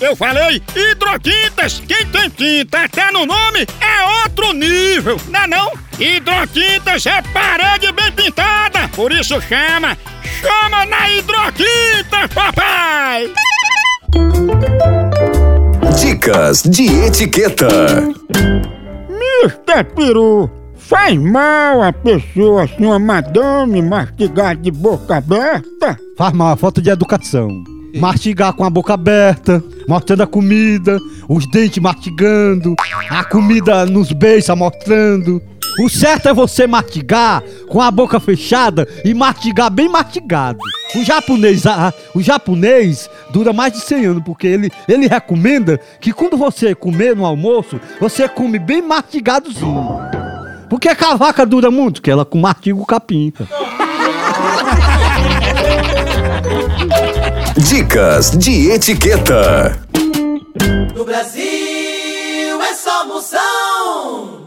Eu falei hidrotintas. Quem tem tinta até no nome é outro nível, não é não? Hidrotintas é parede bem pintada, por isso chama, chama na hidrotinta, papai! Dicas de etiqueta. Mr. Peru, faz mal a pessoa uma madame mastigar de boca aberta? Faz mal, falta de educação. Mastigar com a boca aberta, mostrando a comida, os dentes mastigando, a comida nos beijos mostrando. O certo é você mastigar com a boca fechada e mastigar bem mastigado. O japonês, ah, o japonês dura mais de 100 anos porque ele, ele recomenda que quando você comer no almoço, você come bem mastigadozinho. Porque a vaca dura muito, que ela com mastiga o capim. Dicas de etiqueta. No Brasil é só moção.